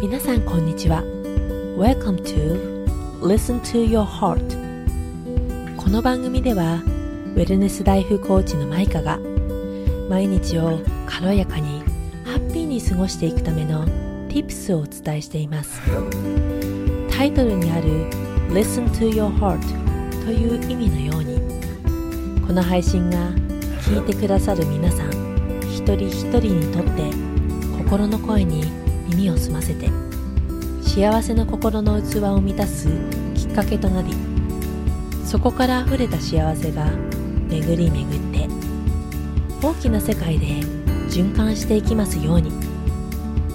皆さんこんにちは。Welcome to Listen to Your Heart この番組ではウェルネスライフコーチのマイカが毎日を軽やかにハッピーに過ごしていくための Tips をお伝えしています。タイトルにある Listen to Your Heart という意味のようにこの配信が聞いてくださる皆さん一人一人にとって心の声に耳を澄ませて幸せの心の器を満たすきっかけとなりそこから溢れた幸せが巡り巡って大きな世界で循環していきますように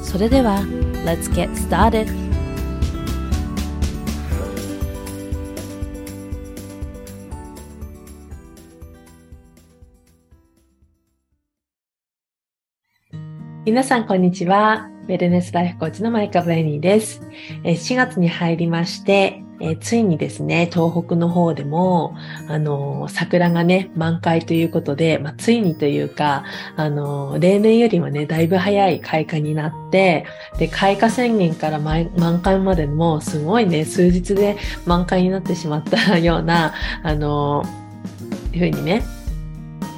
それでは Let's get started! 皆さんこんにちは。ウェルネスライフコーチのマイカ・ブレニーです。4月に入りまして、ついにですね、東北の方でも、あの、桜がね、満開ということで、まあ、ついにというか、あの、例年よりもね、だいぶ早い開花になって、で、開花宣言から満開までも、すごいね、数日で満開になってしまったような、あの、ふうにね、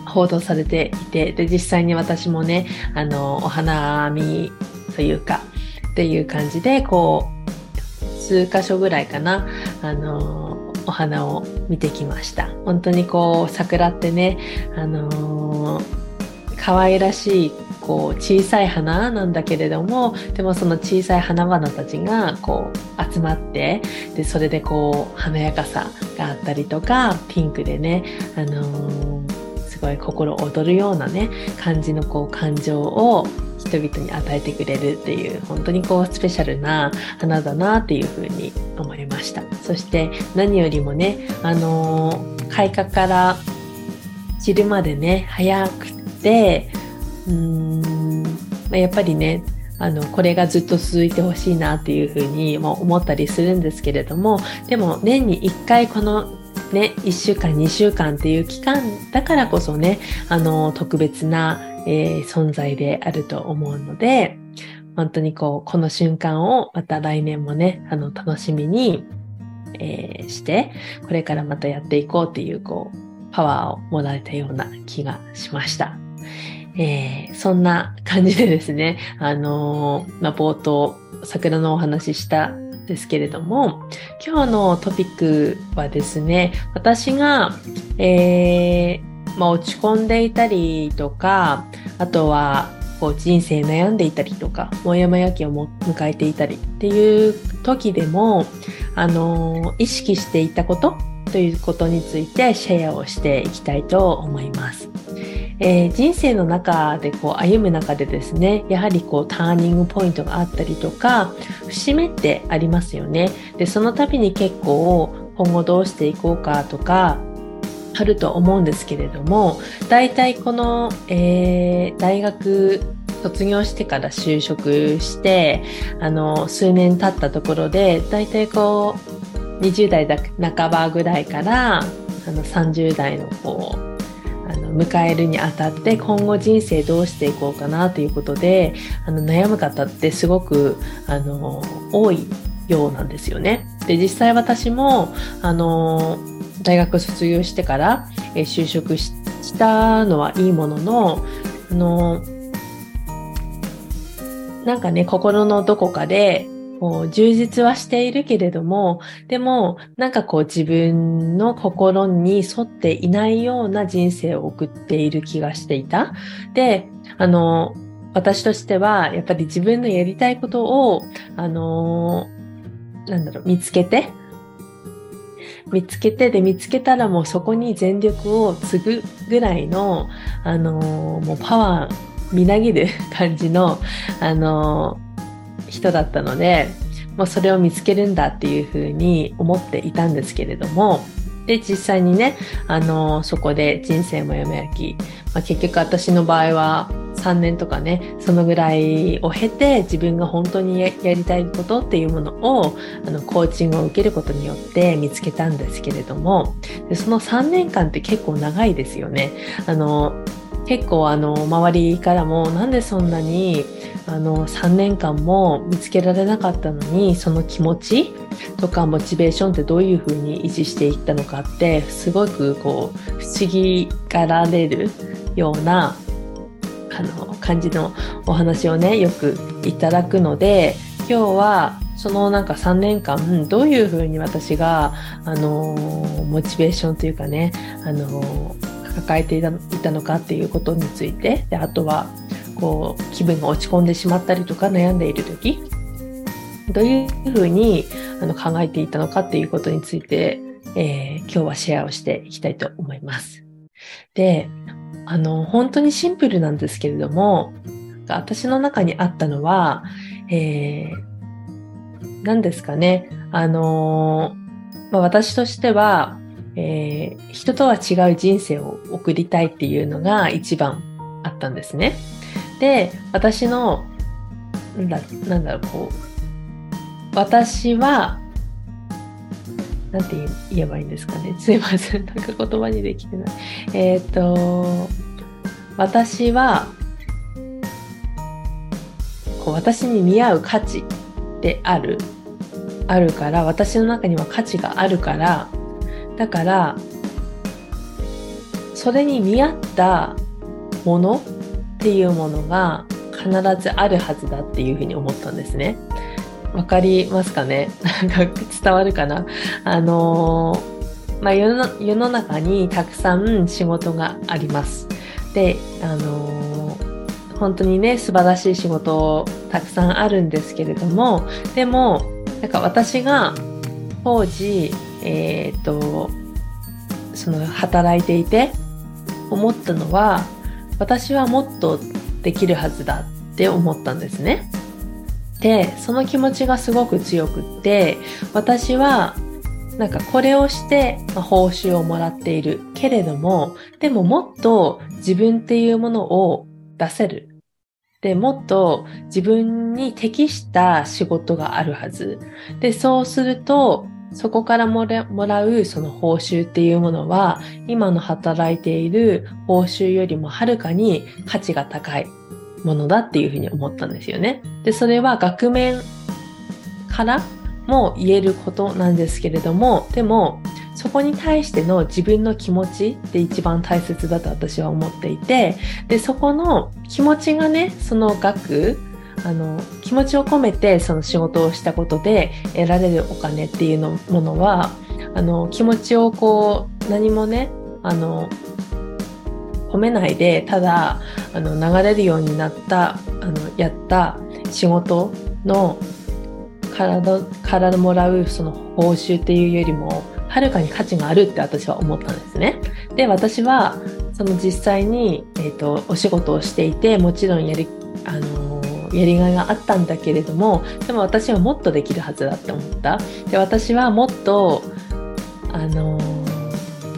報道されていて、で、実際に私もね、あの、お花見というか、っていう感じで、こう、数箇所ぐらいかな、あの、お花を見てきました。本当にこう、桜ってね、あの可愛らしいこう小さい花なんだけれどもでもその小さい花々たちがこう集まってでそれでこう華やかさがあったりとかピンクでね、あのーごい心躍るようなね感じのこう感情を人々に与えてくれるっていう本当にこうスペシャルな花だなっていうふうに思いました。そして何よりもねあのー、開花から散るまでね早くてうーんやっぱりねあの、これがずっと続いてほしいなっていうふうにも思ったりするんですけれども、でも年に1回このね、1週間、2週間っていう期間だからこそね、あの、特別な、えー、存在であると思うので、本当にこう、この瞬間をまた来年もね、あの、楽しみに、えー、して、これからまたやっていこうっていう、こう、パワーをもらえたような気がしました。えー、そんな感じでですね、あのー、まあ、冒頭、桜のお話ししたですけれども、今日のトピックはですね、私が、えー、まあ、落ち込んでいたりとか、あとは、こう人生悩んでいたりとか、もやもや期を迎えていたりっていう時でも、あの意識していたことということについてシェアをしていきたいと思います。えー、人生の中でこう歩む中でですねやはりこうターニングポイントがあったりとか節目ってありますよね。でその度に結構今後どうしていこうかとかあると思うんですけれども大体この、えー、大学卒業してから就職してあの数年経ったところで大体こう20代半ばぐらいからあの30代のこうの迎えるにあたって今後人生どうしていこうかなということであの悩む方ってすごくあの多いようなんですよね。で実際私もあの大学卒業してから、就職したのはいいもののあのなんかね心のどこかでこう充実はしているけれども、でもなんかこう自分の心に沿っていないような人生を送っている気がしていた。で、あの、私としてはやっぱり自分のやりたいことを、あの、なんだろう、見つけて、見つけてで見つけたらもうそこに全力を継ぐぐらいの、あのもうパワーみなぎる感じの、あの人だったので、もうそれを見つけるんだっていうふうに思っていたんですけれども、で、実際にね、あの、そこで人生もやめやき、まあ、結局私の場合は3年とかね、そのぐらいを経て自分が本当にやりたいことっていうものを、あの、コーチングを受けることによって見つけたんですけれども、でその3年間って結構長いですよね。あの、結構あの、周りからもなんでそんなにあの3年間も見つけられなかったのにその気持ちとかモチベーションってどういうふうに維持していったのかってすごくこう不思議がられるようなあの感じのお話をねよくいただくので今日はそのなんか3年間どういうふうに私があのモチベーションというかねあの抱えていたのかっていうことについてであとはこう気分が落ち込んでしまったりとか悩んでいる時どういうふうにあの考えていたのかっていうことについて、えー、今日はシェアをしていきたいと思います。で、あの、本当にシンプルなんですけれども、私の中にあったのは、えー、何ですかね、あのまあ、私としては、えー、人とは違う人生を送りたいっていうのが一番あったんですね。で、私の、なんだなんだろう、こう、私は、なんて言えばいいんですかね。すいません。なんか言葉にできてない。えっ、ー、と、私は、こう私に似合う価値である、あるから、私の中には価値があるから、だから、それに見合ったものっていうものが必ずあるはずだっていうふうに思ったんですね。わかりますかね？なんか伝わるかな？あのー、まあ世の、世の中にたくさん仕事があります。で、あのー、本当にね、素晴らしい仕事たくさんあるんですけれども、でも、なんか私が当時、えっ、ー、と、その働いていて思ったのは、私はもっとできるはずだって思ったんですね。で、その気持ちがすごく強くって、私はなんかこれをして、ま報酬をもらっているけれども、でももっと自分っていうものを出せる。で、もっと自分に適した仕事があるはず。で、そうすると、そこからもらうその報酬っていうものは、今の働いている報酬よりもはるかに価値が高いものだっていうふうに思ったんですよね。で、それは額面からも言えることなんですけれども、でも、そこに対しての自分の気持ちって一番大切だと私は思っていて、で、そこの気持ちがね、その額、あの気持ちを込めてその仕事をしたことで得られるお金っていうのものはあの気持ちをこう何もねあの褒めないでただあの流れるようになったあのやった仕事の体からもらうその報酬っていうよりもはるかに価値があるって私は思ったんですね。で私はその実際に、えーと、とお仕事をしていてもちろんやりあのやりがいがあったんだけれどもでも私はもっとできるはずだって思った。で私はもっとあの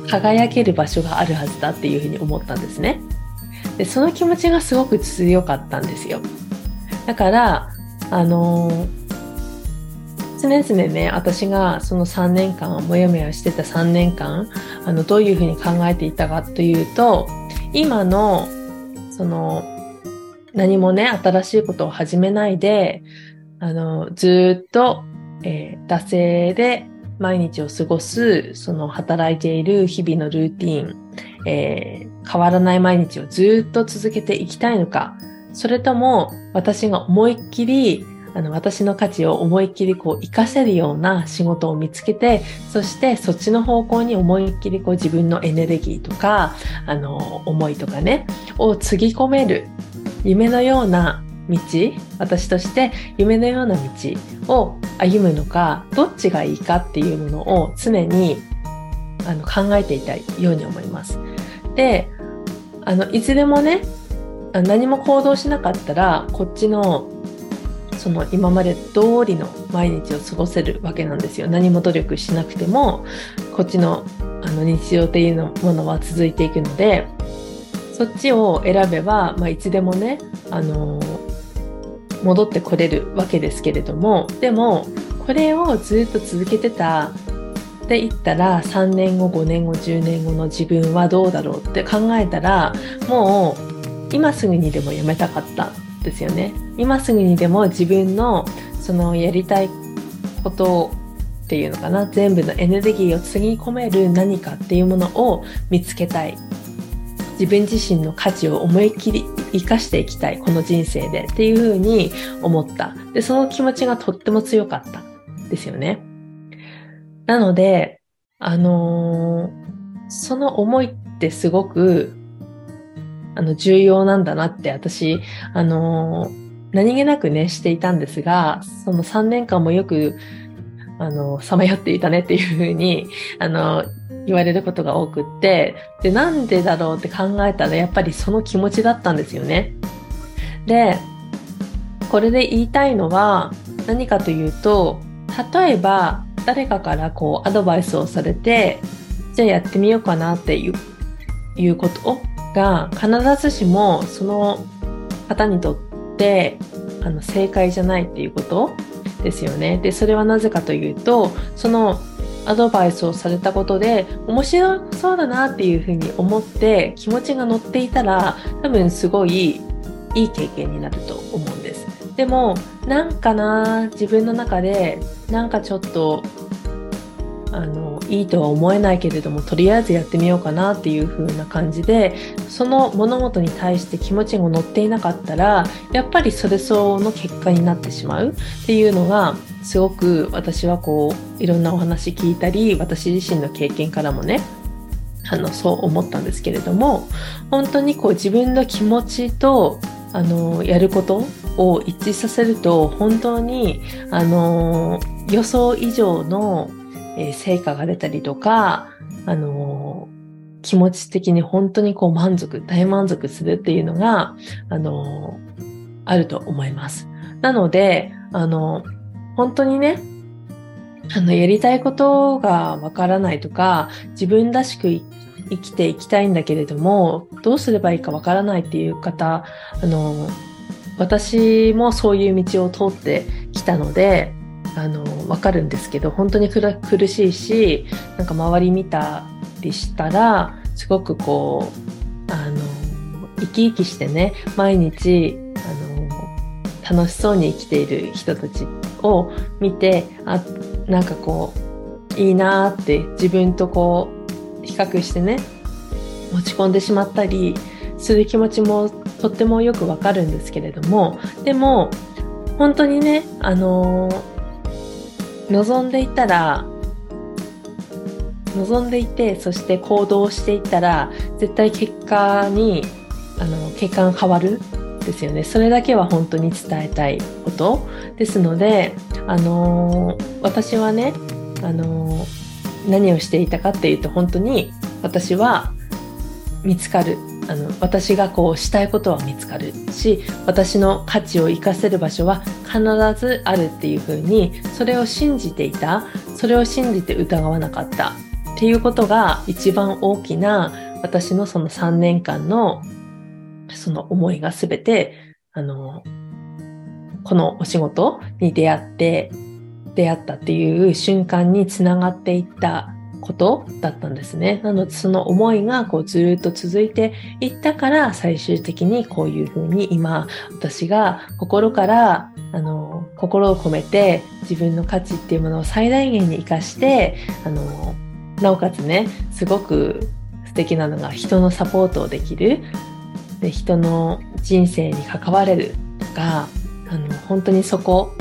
輝ける場所があるはずだっていうふうに思ったんですね。でその気持ちがすごく強かったんですよ。だからあの常々ね私がその3年間もやもやしてた3年間あのどういうふうに考えていたかというと今のその何もね、新しいことを始めないで、あの、ずっと、えー、惰性で毎日を過ごす、その働いている日々のルーティン、えー、変わらない毎日をずっと続けていきたいのか、それとも私が思いっきりあの、私の価値を思いっきりこう活かせるような仕事を見つけて、そしてそっちの方向に思いっきりこう自分のエネルギーとか、あの、思いとかね、をつぎ込める。夢のような道私として夢のような道を歩むのかどっちがいいかっていうものを常にあの考えていたいように思います。であのいつでもね何も行動しなかったらこっちのその今まで通りの毎日を過ごせるわけなんですよ何も努力しなくてもこっちのあの日常っていうものは続いていくのでそっちを選べば、まあ、いつでもね、あのー、戻ってこれるわけですけれども、でも、これをずっと続けてたって言ったら、3年後、5年後、10年後の自分はどうだろうって考えたら、もう、今すぐにでもやめたかったっですよね。今すぐにでも自分のそのやりたいことっていうのかな全部のエネルギーをつぎ込める何かっていうものを見つけたい自分自身の価値を思いっきり生かしていきたいこの人生でっていうふうに思った。でその気持ちがとっても強かったですよね。なのであのー、その思いってすごくあの重要なんだなって私あのー何気なくね、していたんですが、その3年間もよくあの、さまよっていたねっていうふうに、あの、言われることが多くって、で、なんでだろうって考えたら、やっぱりその気持ちだったんですよね。で、これで言いたいのは、何かというと、例えば、誰かからこう、アドバイスをされて、じゃあやってみようかなっていう、いうことが、必ずしも、その方にとって、あの、正解じゃないっていうことですよね。で、それはなぜかというと、そのアドバイスをされたことで面白そうだなっていうふうに思って気持ちが乗っていたら多分すごいいい経験になると思うんです。でもなんかな自分の中でなんかちょっとあのいいとは思えないけれどもとりあえずやってみようかなっていう風な感じでその物事に対して気持ちが乗っていなかったらやっぱりそれ相応の結果になってしまう。っていうのがすごく私はこういろんなお話聞いたり私自身の経験からもねあのそう思ったんですけれども本当にこう自分の気持ちとあのやることを一致させると本当にあの予想以上のえー、成果が出たりとか、あのー、気持ち的に本当にこう満足、大満足するっていうのが、あのー、あると思います。なので、あの、本当にね、あの、やりたいことがわからないとか、自分らしく生きていきたいんだけれども、どうすればいいかわからないっていう方、あの、私もそういう道を通ってきたので、あの分かるんですけど本当に苦しいしなんか周り見たりしたらすごくこうあの生き生きしてね毎日あの楽しそうに生きている人たちを見てあなんかこういいなって自分とこう比較してね落ち込んでしまったりする気持ちもとってもよくわかるんですけれどもでも本当にねあの望んでいたら望んでいてそして行動していったら絶対結果にあの結果が変わるですよね。それだけは本当に伝えたいこと。ですのであの私はねあの何をしていたかっていうと本当に私は見つかる。あの私がこうしたいことは見つかるし私の価値を生かせる場所は必ずあるっていうふうにそれを信じていたそれを信じて疑わなかった。っていうことが一番大きな私のその3年間のその思いが全てあのこのお仕事に出会って出会ったっていう瞬間につながっていったことだったんですね。なのでその思いがこうずっと続いていったから最終的にこういうふうに今私が心からあの心を込めて自分の価値っていうものを最大限に生かしてあのなおかつねすごく素敵なのが人のサポートをできるで人の人生に関われるとかあの本当にそこ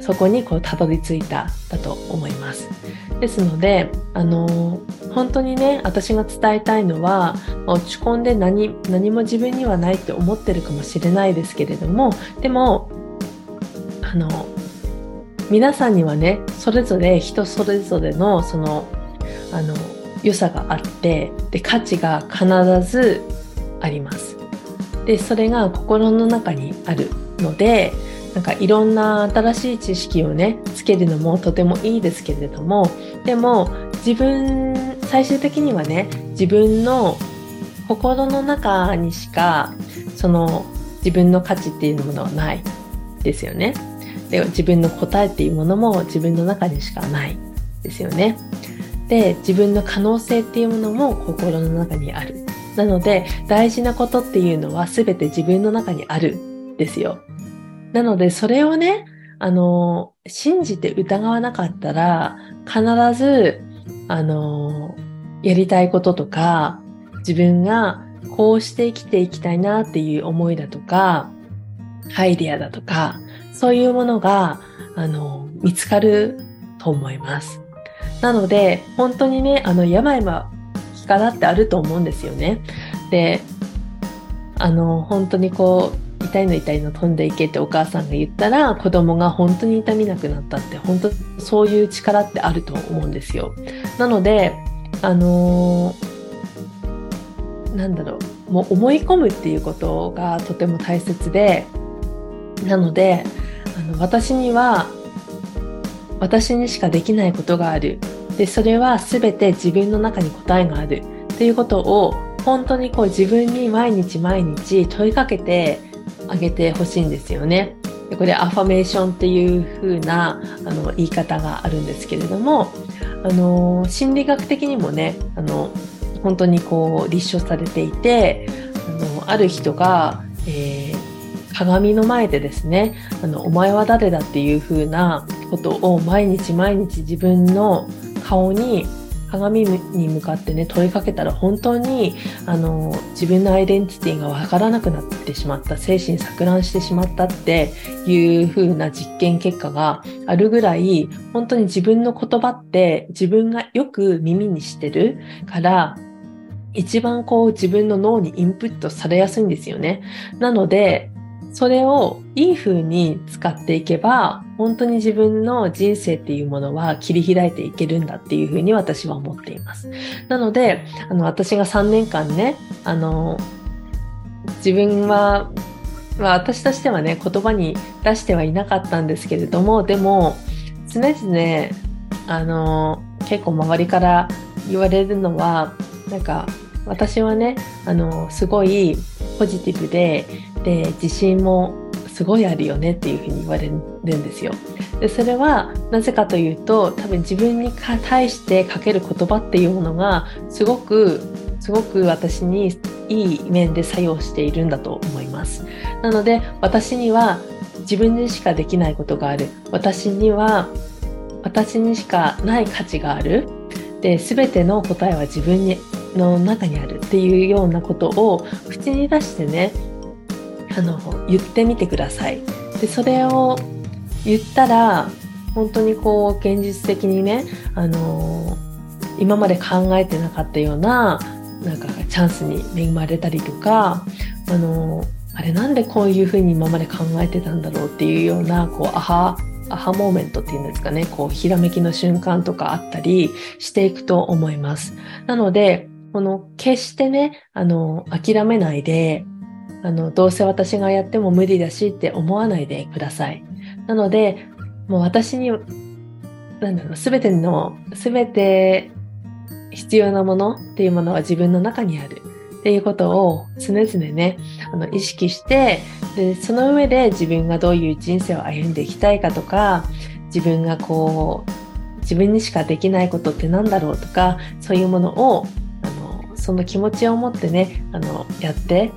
そこにこうたどり着いただと思います。ですので、あの本当にね、私が伝えたいのは、落ち込んで何何も自分にはないって思ってるかもしれないですけれども、でも、あの、皆さんにはね、それぞれ人それぞれのその、あの、良さがあって、で、価値が必ずあります。で、それが心の中にあるので、なんかいろんな新しい知識をねつけるのもとてもいいですけれどもでも自分最終的にはね自分の心の中にしかその自分の価値っていうものはないですよね。で自分の答えっていうものも自分の中にしかないですよね。で自分の可能性っていうものも心の中にある。なので大事なことっていうのは全て自分の中にあるですよ。なので、それをね、あの、信じて疑わなかったら、必ず、あの、やりたいこととか、自分がこうして生きていきたいなっていう思いだとか、アイディアだとか、そういうものが、あの、見つかると思います。なので、本当にね、あの、病は気からってあると思うんですよね。で、あの、本当にこう、痛いの痛いの飛んでいけってお母さんが言ったら子供が本当に痛みなくなったって本当そういう力ってあると思うんですよ。なので、あのー、なんだろう、もう思い込むっていうことがとても大切で、なので、あの私には私にしかできないことがある。で、それは全て自分の中に答えがある。っていうことを本当にこう自分に毎日毎日問いかけてあげてほしいんですよね。でこれアファメーションっていう風なあの言い方があるんですけれども、あの心理学的にもね、あの本当にこう立証されていて、あのある人が、えー鏡の前でですね、あの、お前は誰だっていう風なことを毎日毎日自分の顔に鏡に向かってね問いかけたら本当にあの自分のアイデンティティがわからなくなってしまった精神錯乱してしまったっていう風な実験結果があるぐらい本当に自分の言葉って自分がよく耳にしてるから一番こう自分の脳にインプットされやすいんですよね。なのでそれをいい風に使っていけば、本当に自分の人生っていうものは切り開いていけるんだっていう風に私は思っています。なので、あの、私が3年間ね、あの、自分は、まあ、私としてはね、言葉に出してはいなかったんですけれども、でも、常々、あの、結構周りから言われるのは、なんか、私はね、あの、すごいポジティブで、で自信もすごいあるよねっていうふうに言われるんですよ。でそれはなぜかというと多分自分に対してかける言葉っていうものがすごくすごく私にいい面で作用しているんだと思います。なので私には自分にしかできないことがある。私には私にしかない価値がある。で、全ての答えは自分にの中にあるっていうようなことを口に出してね、あの言ってみてください。でそれを言ったら本当にこう現実的にね、あの今まで考えてなかったようななんかチャンスに恵まれたりとか、あのあれなんでこういうふうに今まで考えてたんだろうっていうようなこうアハアハモーメントっていうんですかね、こうひらめきの瞬間とかあったりしていくと思います。なので、この決してね、あの諦めないで、あの、どうせ私がやっても無理だしって思わないでください。なので、もう私に、なんだろう、すべての、すべて必要なものっていうものは自分の中にあるっていうことを常々ね、あの、意識して、で、その上で自分がどういう人生を歩んでいきたいかとか、自分がこう、自分にしかできないことって何だろうとか、そういうものを、あの、その気持ちを持ってね、あの、やって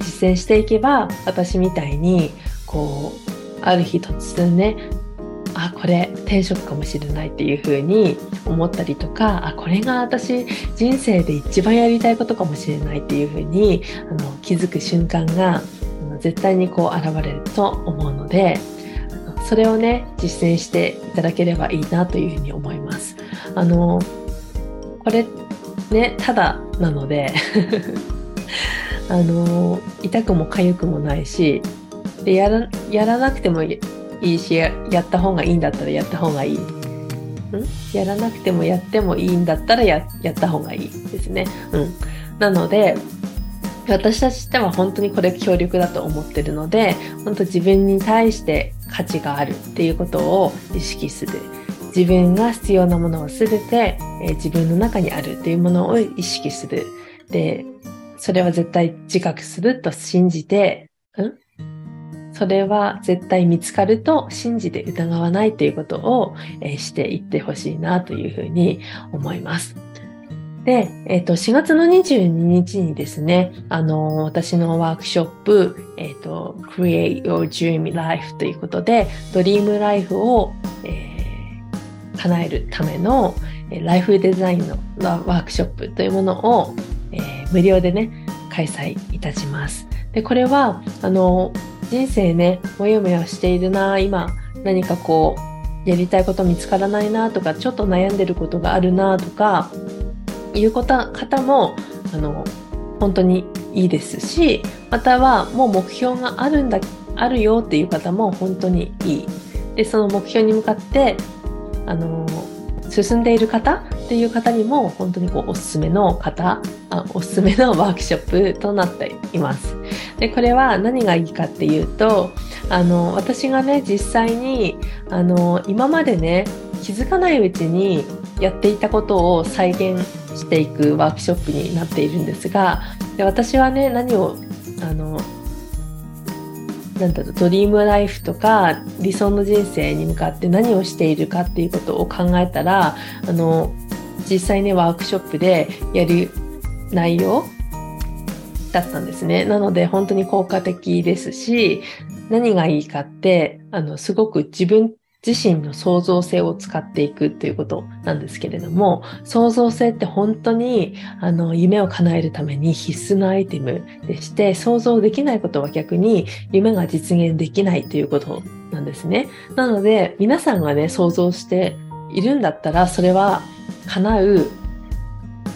実践していけば私みたいにこうある日突然ねあこれ転職かもしれないっていう風に思ったりとかあこれが私人生で一番やりたいことかもしれないっていう風にあの気づく瞬間が絶対にこう現れると思うのでそれをね実践していただければいいなというふに思います。あのこれねただなので あの痛くも痒くもないしでやらやらなくてもいいしやった方がいいんだったらやった方がいい。ん？やらなくてもやってもいいんだったらややった方がいいですね。うん、なので私たちっては本当にこれ強力だと思ってるので本当自分に対して価値があるっていうことを意識する。自分が必要なものを全て、えー、自分の中にあるっていうものを意識する。でそれは絶対自覚すると信じて、ん？それは絶対見つかると信じて疑わないということを、えー、していってほしいなというふうに思います。で、えっ、ー、と、4月の22日にですね、あの、私のワークショップ、えっ、ー、と、Create Your Dream Life ということで、ドリームライフを、えー、叶えるための、ライフデザインのワークショップというものを、無料でね、開催いたします。で、これは、あの、人生ね、もやもやしているな、今、何かこう、やりたいこと見つからないなとか、ちょっと悩んでることがあるなとか、いう方も、あの、本当にいいですし、またはもう目標があるんだ、あるよっていう方も本当にいい。で、その目標に向かって、あの、進んでいる方っていう方にも本当にこうおすすめの方あおすすめのワークショップとなっています。でこれは何がいいかっていうとあの私がね実際にあの今までね気づかないうちにやっていたことを再現していくワークショップになっているんですがで私はね何をあのなんだろうドリームライフとか理想の人生に向かって何をしているかっていうことを考えたらあの実際ねワークショップでやる内容だったんですね。なので本当に効果的ですし何がいいかってあのすごく自分自身の創造性を使っていくっていうことなんですけれども、創造性って本当にあの夢を叶えるために必須のアイテムでして、想像できないことは逆に夢が実現できないということなんですね。なので、皆さんがね、想像しているんだったら、それは叶う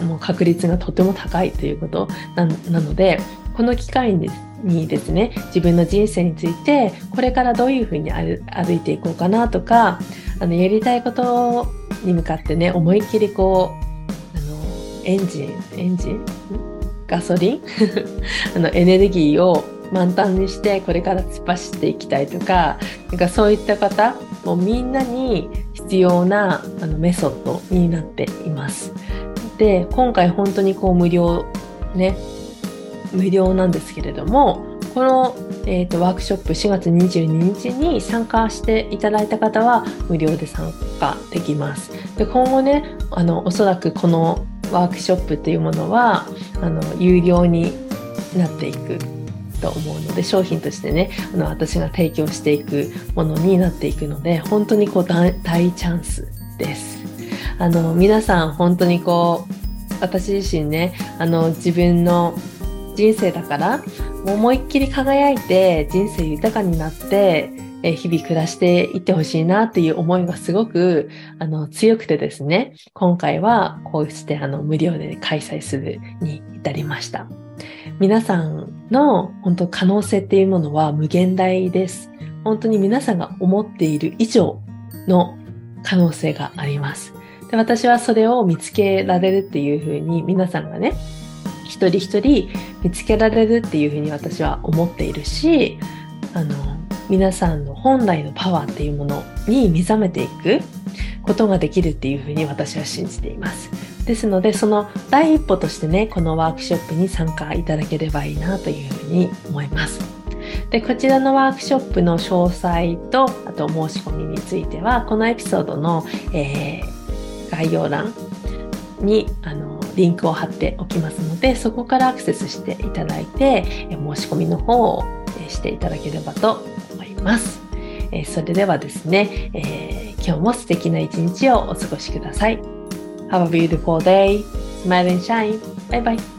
もう確率がとても高いということなので、この機会にですね自分の人生についてこれからどういうふうに歩いていこうかなとかあのやりたいことに向かってね思いっきりこうあのエンジンエンジン？ガソリン？あのエネルギーを満タンにしてこれから突っ走っていきたいとかなんかそういった方もみんなに必要なあのメソッドになっています。で今回本当にこう無料ね無料なんですけれどもこの、えーと、ワークショップ4月22日に参加していただいた方は無料で参加できます。で今後ねあのおそらくこのワークショップというものはあの有料になっていくと思うので商品としてねあの私が提供していくものになっていくので本当にこう大チャンスです。あの皆さん本当にこう私自身ねあの自分の人生だから思いっきり輝いて人生豊かになって日々暮らしていってほしいなっていう思いがすごくあの強くてですね今回はこうしてあの無料で開催するに至りました。皆さんの本当可能性っていうものは無限大です。本当に皆さんが思っている以上の可能性があります。で私はそれを見つけられるっていうふうに皆さんがね一人一人見つけられるっていうふうに私は思っているしあの皆さんの本来のパワーっていうものに目覚めていくことができるっていうふうに私は信じています。ですので、その第一歩としてね、このワークショップに参加いただければいいなというふうに思います。で、こちらのワークショップの詳細と、あと申し込みについては、このエピソードの、えー、概要欄に、あの、リンクを貼っておきますので、そこからアクセスしていただいて、申し込みの方をしていただければと思います。それではですね、えー、今日も素敵な一日をお過ごしください。Have a beautiful day. Smile and shine. Bye bye.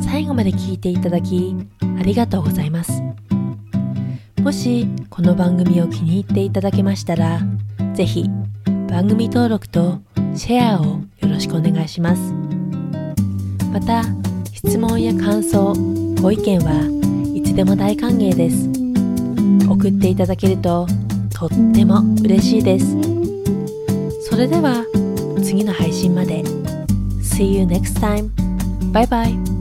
最後まで聞いていただきありがとうございます。もしこの番組を気に入っていただけましたら、ぜひ番組登録とシェアをよろしくお願いします。また、質問や感想、ご意見はいつでも大歓迎です。送っていただけるととっても嬉しいです。それでは次の配信まで。See you next time. Bye bye.